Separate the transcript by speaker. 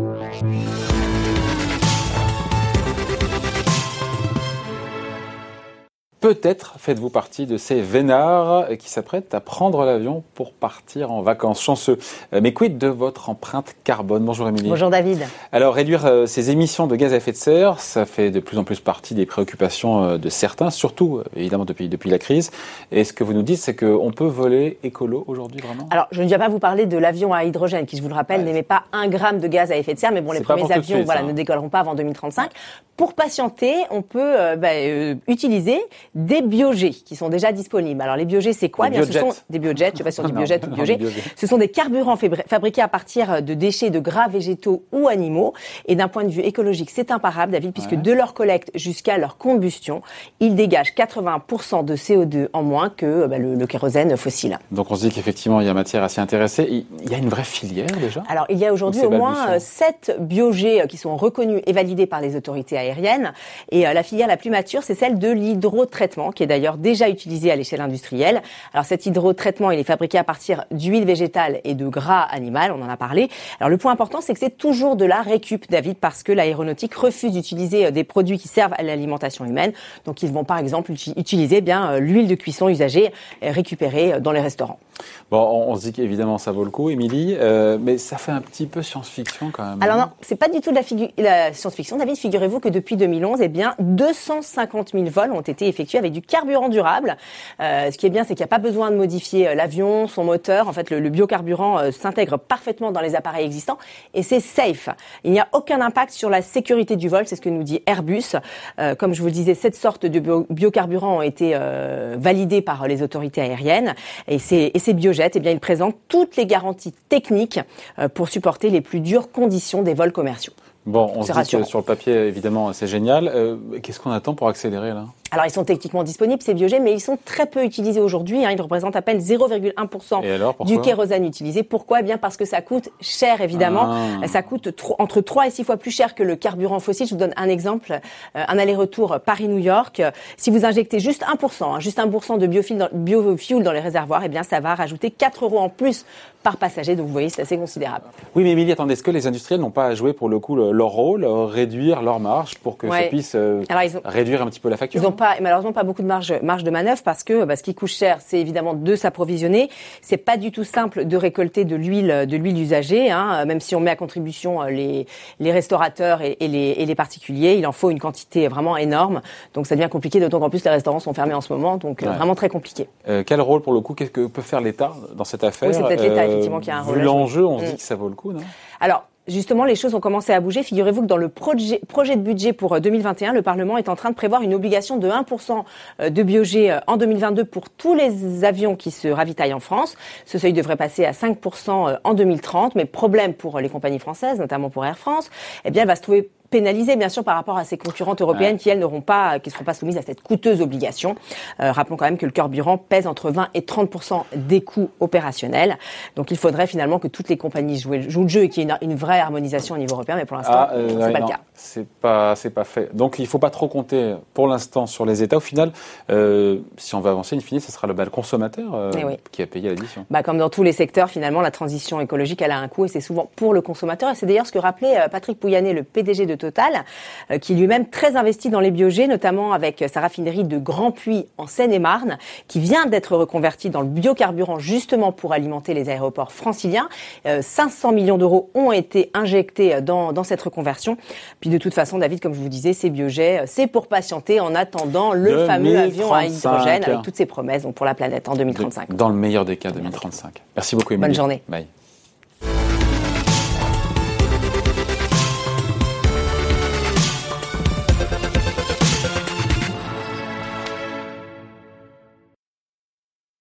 Speaker 1: Thank you. Peut-être faites-vous partie de ces vénards qui s'apprêtent à prendre l'avion pour partir en vacances. Chanceux. Euh, mais quid de votre empreinte carbone? Bonjour Émilie.
Speaker 2: Bonjour David.
Speaker 1: Alors réduire euh, ces émissions de gaz à effet de serre, ça fait de plus en plus partie des préoccupations euh, de certains, surtout évidemment depuis, depuis la crise. Et ce que vous nous dites, c'est qu'on peut voler écolo aujourd'hui vraiment?
Speaker 2: Alors je ne viens pas vous parler de l'avion à hydrogène qui, je vous le rappelle, n'émet pas un gramme de gaz à effet de serre. Mais bon, les premiers avions voilà, ne décolleront pas avant 2035. Pour patienter, on peut bah, utiliser des biogés qui sont déjà disponibles. Alors les biogés, c'est quoi
Speaker 1: Bien,
Speaker 2: ce sont des biojets. Je sais pas si on dit biojet ou. Ce sont des carburants fabriqués à partir de déchets de gras végétaux ou animaux. Et d'un point de vue écologique, c'est imparable, David, puisque de leur collecte jusqu'à leur combustion, ils dégagent 80% de CO2 en moins que bah, le, kérosène fossile.
Speaker 1: Donc on se dit qu'effectivement, il y a matière à s'y intéresser. Il y a une vraie filière déjà?
Speaker 2: Alors il y a aujourd'hui au moins 7 biogés qui sont reconnus et validés par les autorités aériennes. Et euh, la filière la plus mature, c'est celle de l'hydrotraitement qui est d'ailleurs déjà utilisé à l'échelle industrielle. Alors cet hydrotraitement, il est fabriqué à partir d'huile végétale et de gras animal, on en a parlé. Alors le point important, c'est que c'est toujours de la récup, David, parce que l'aéronautique refuse d'utiliser euh, des produits qui servent à l'alimentation humaine. Donc ils vont par exemple utiliser eh bien euh, l'huile de cuisson usagée euh, récupérée dans les restaurants.
Speaker 1: Bon, on, se dit qu'évidemment ça vaut le coup, Émilie, mais ça fait un petit peu science-fiction quand même.
Speaker 2: Alors non, c'est pas du tout de la, la science-fiction. David, figurez-vous que depuis 2011, eh bien 250 000 vols ont été effectués avec du carburant durable. Euh, ce qui est bien, c'est qu'il n'y a pas besoin de modifier euh, l'avion, son moteur. En fait, le, biocarburant euh, s'intègre parfaitement dans les appareils existants et c'est safe. Il n'y a aucun impact sur la sécurité du vol, c'est ce que nous dit Airbus. comme je vous le disais, cette sorte de biocarburant ont été validés par les autorités aériennes et ces, et ces biojets, eh bien, ils présentent toutes les garanties techniques pour supporter les plus dures conditions des vols commerciaux.
Speaker 1: Bon, on se dit que sur le papier, évidemment, c'est génial. Qu'est-ce qu'on attend pour accélérer là?
Speaker 2: Alors ils sont techniquement disponibles, ces biogènes, mais ils sont très peu utilisés aujourd'hui. Hein. Ils représentent à peine 0,1% du kérosène utilisé. Pourquoi? Eh Bien parce que ça coûte cher, évidemment. Ah. Ça coûte entre 3 et 6 fois plus cher que le carburant fossile. Je vous donne un exemple. Euh, un aller-retour Paris-New York. Si vous injectez juste 1%, hein, juste 1% de biofuel dans, les réservoirs, eh bien ça va rajouter 4 euros en plus par passager. Donc vous voyez, c'est assez considérable.
Speaker 1: Oui, mais Émilie, attendez, est-ce que les industriels n'ont pas à jouer pour le coup leur rôle, réduire leur marge pour que ça puisse euh, réduire un petit peu la facture?
Speaker 2: Pas, malheureusement pas beaucoup de marge, marge de manœuvre parce que bah, ce qui coûte cher, c'est évidemment de s'approvisionner. C'est pas du tout simple de récolter de l'huile, de l'huile usagée, hein, même si on met à contribution euh, les, les restaurateurs et, les, et les particuliers. Il en faut une quantité vraiment énorme, donc ça devient compliqué. D'autant qu'en plus les restaurants sont fermés en ce moment, donc euh, vraiment très compliqué.
Speaker 1: Euh, quel rôle pour le coup Qu'est-ce que peut faire l'État dans cette affaire
Speaker 2: Oui, c'est peut-être l'État effectivement qui a un rôle.
Speaker 1: Vu l'enjeu, on se dit mm. que ça vaut le coup, non?
Speaker 2: Alors justement, les choses ont commencé à bouger. Figurez-vous que dans le projet, de budget pour 2021, euh, le Parlement est en train de prévoir une obligation de 1% euh, de biogé euh, en 2022 pour tous les avions qui se ravitaillent en France. Ce seuil devrait passer à 5% en 2030, mais problème pour les compagnies françaises, notamment pour Air France, eh bien, elle va se trouver pénalisée bien sûr par rapport à ses concurrentes européennes qui elles n'auront pas, qui seront pas soumises à cette coûteuse obligation. Euh, rappelons quand même que le carburant pèse entre 20 et 30 des coûts opérationnels. Donc il faudrait finalement que toutes les compagnies jouent, le jeu et qu'il y ait une, vraie harmonisation au niveau européen, mais pour l'instant ah, euh, c'est pas le cas.
Speaker 1: C'est pas c'est pas fait. Donc il faut pas trop compter pour l'instant sur les États. Au final, euh, si on veut avancer, in fine, ce sera le, bah, consommateur euh, eh qui a payé l'addition.
Speaker 2: Bah, comme dans tous les secteurs, finalement, la transition écologique elle a un coût et c'est souvent pour le consommateur. Et c'est d'ailleurs ce que rappelait Patrick Pouyanné, le PDG de Total, euh, qui lui-même très investi dans les biogés, notamment avec sa raffinerie de Grand Puy en Seine-et-Marne, qui vient d'être reconvertie dans le biocarburant justement pour alimenter les aéroports franciliens. 500 euh, millions d'euros ont été injectés dans, dans cette reconversion. Puis de toute façon, David, comme je vous disais, ces biogets, euh, c'est pour patienter en attendant le fameux avion à hydrogène avec toutes ses promesses donc pour la planète en 2035.
Speaker 1: Dans le meilleur des cas, 2035. Merci beaucoup, Émilie.
Speaker 2: Bonne journée.
Speaker 1: Bye.